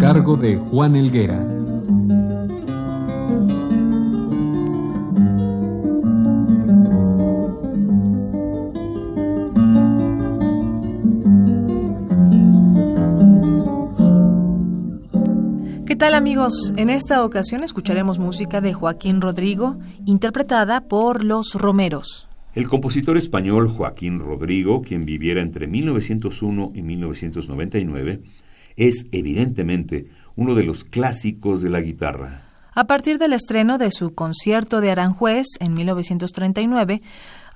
Cargo de Juan Elguera. ¿Qué tal amigos? En esta ocasión escucharemos música de Joaquín Rodrigo, interpretada por Los Romeros. El compositor español Joaquín Rodrigo, quien viviera entre 1901 y 1999, es evidentemente uno de los clásicos de la guitarra. A partir del estreno de su concierto de Aranjuez en 1939,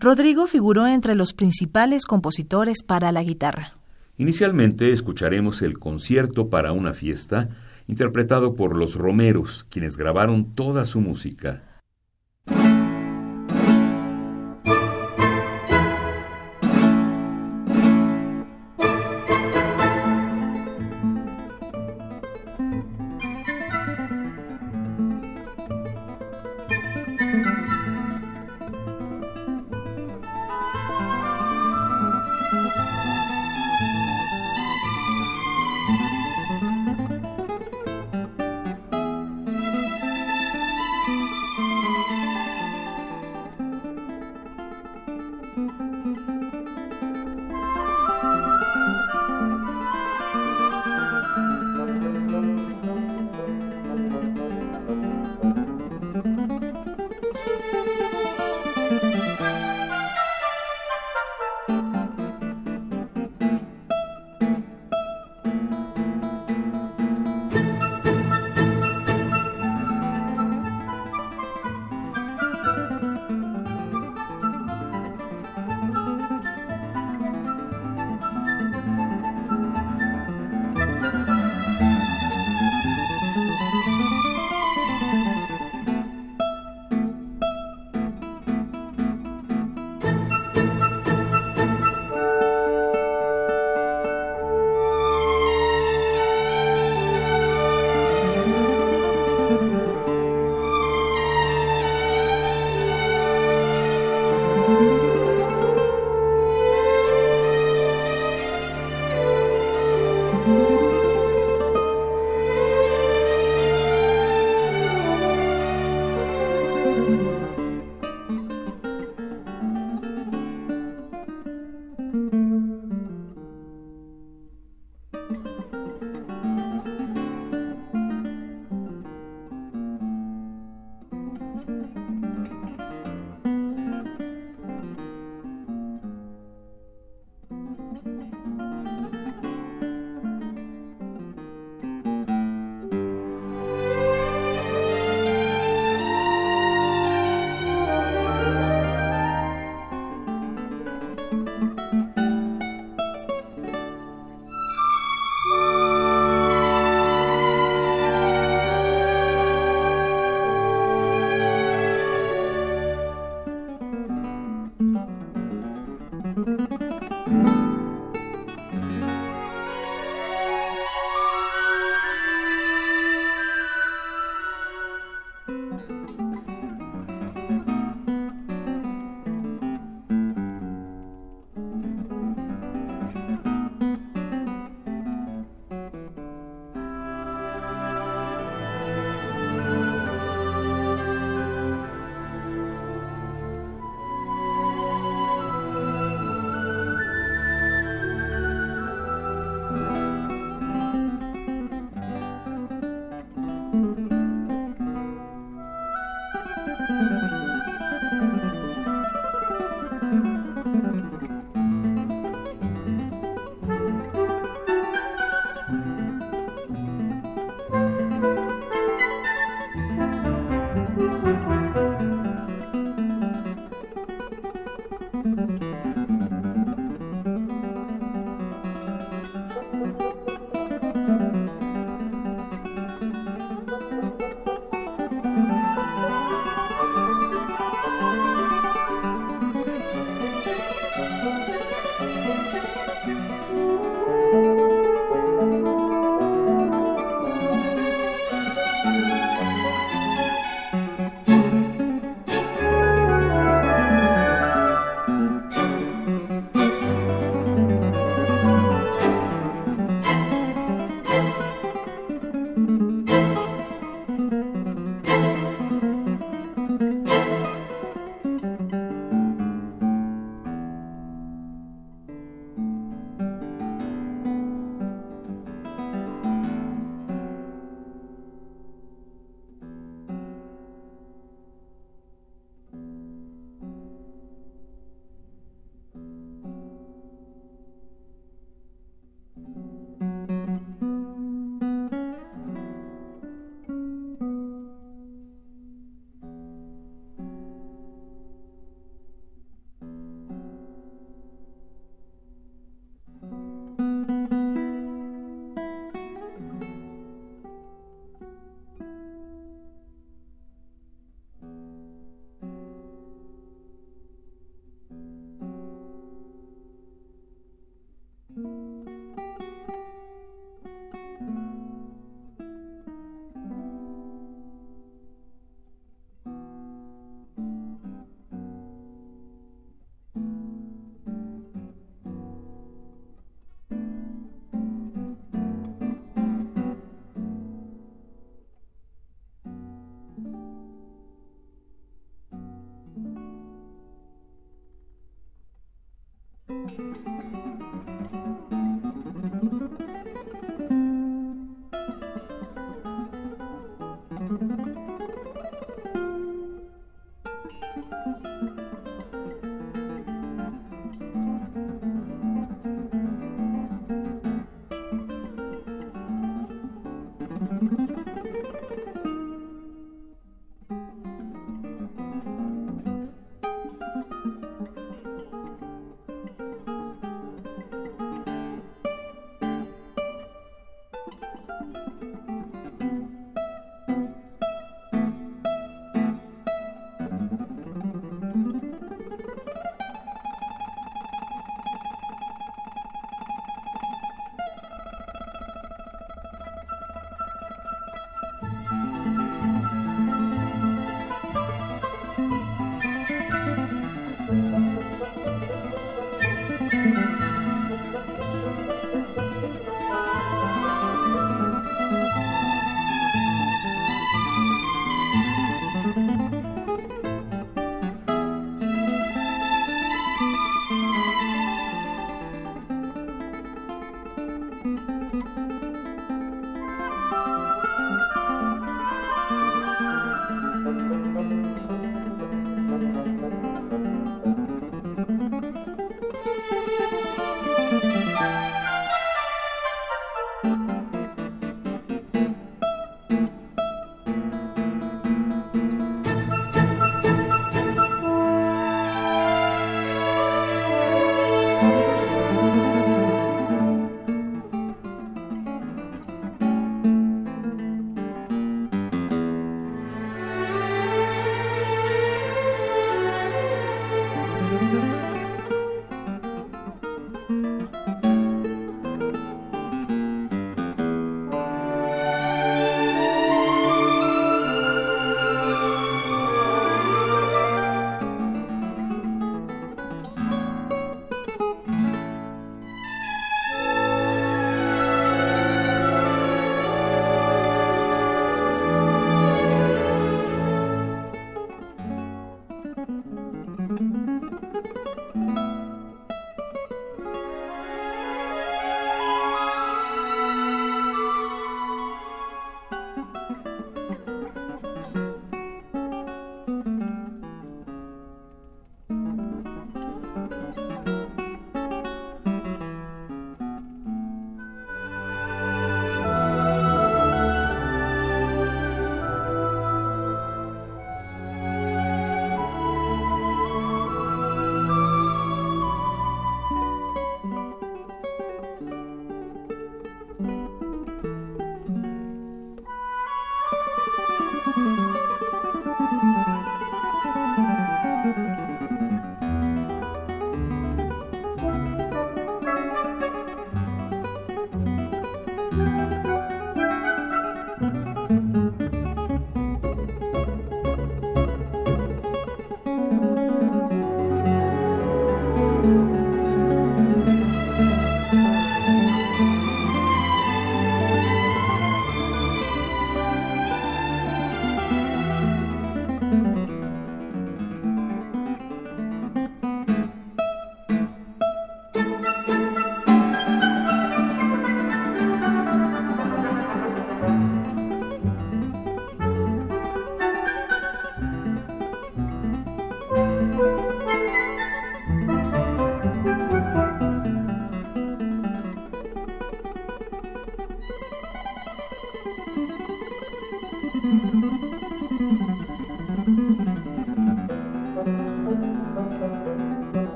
Rodrigo figuró entre los principales compositores para la guitarra. Inicialmente escucharemos el concierto para una fiesta, interpretado por los Romeros, quienes grabaron toda su música.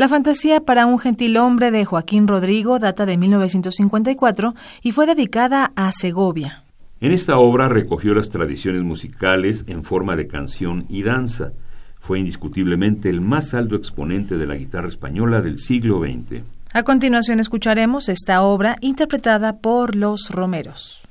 La fantasía para un gentil hombre de Joaquín Rodrigo data de 1954 y fue dedicada a Segovia. En esta obra recogió las tradiciones musicales en forma de canción y danza. Fue indiscutiblemente el más alto exponente de la guitarra española del siglo XX. A continuación escucharemos esta obra interpretada por los Romeros.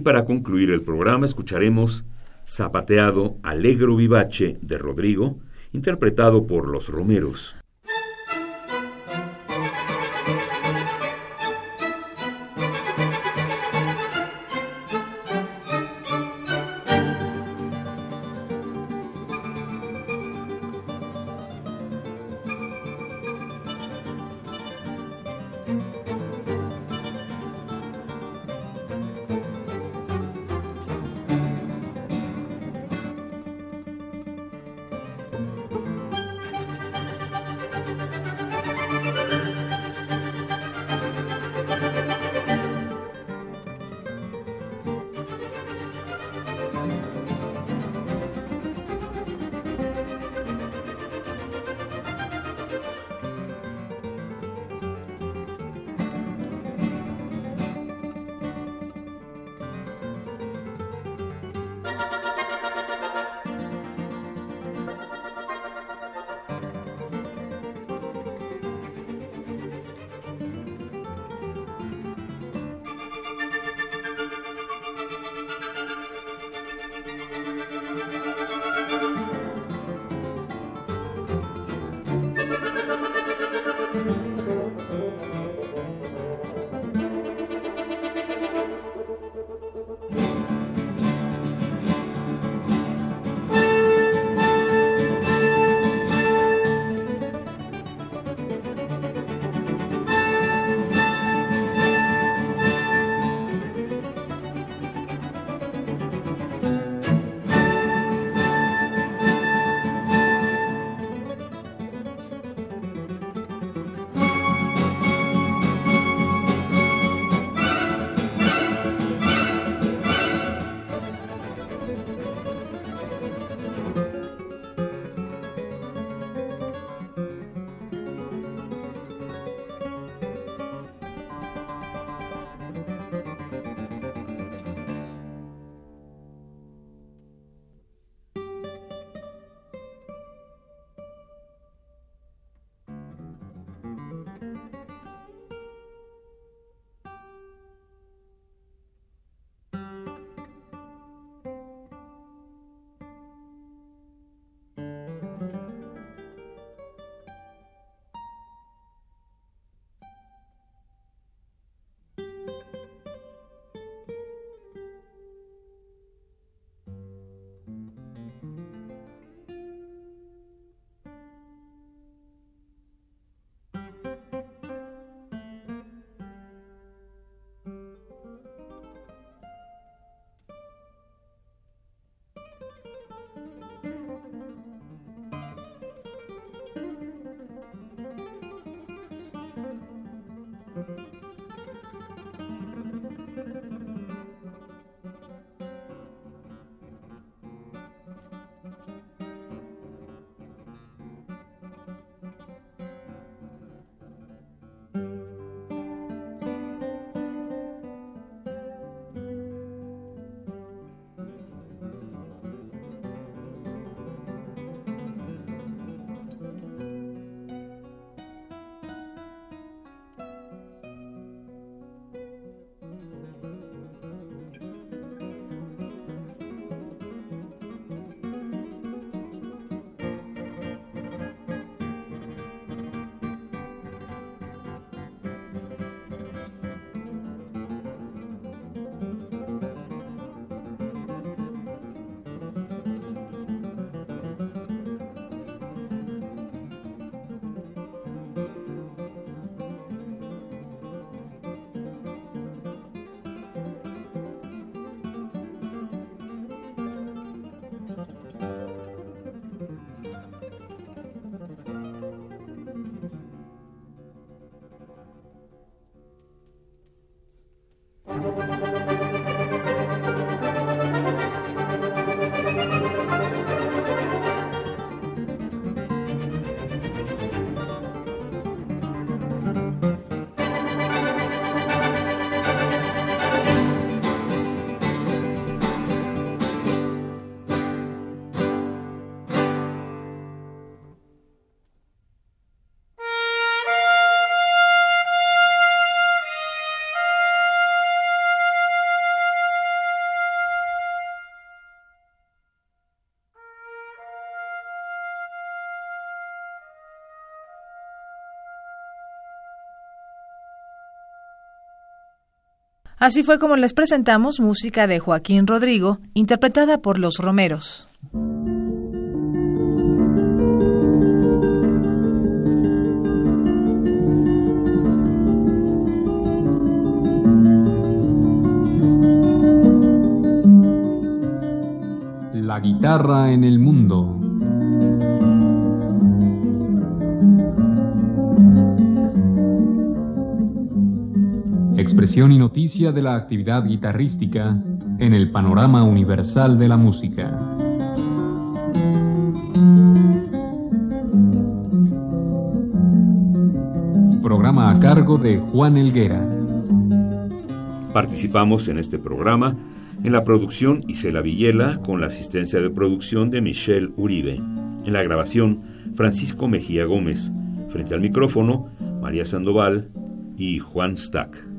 Y para concluir el programa escucharemos Zapateado Alegro Vivace de Rodrigo, interpretado por los Romeros. Así fue como les presentamos música de Joaquín Rodrigo, interpretada por los Romeros. De la actividad guitarrística en el panorama universal de la música. Programa a cargo de Juan Elguera. Participamos en este programa en la producción Isela Villela con la asistencia de producción de Michelle Uribe. En la grabación Francisco Mejía Gómez. Frente al micrófono María Sandoval y Juan Stack.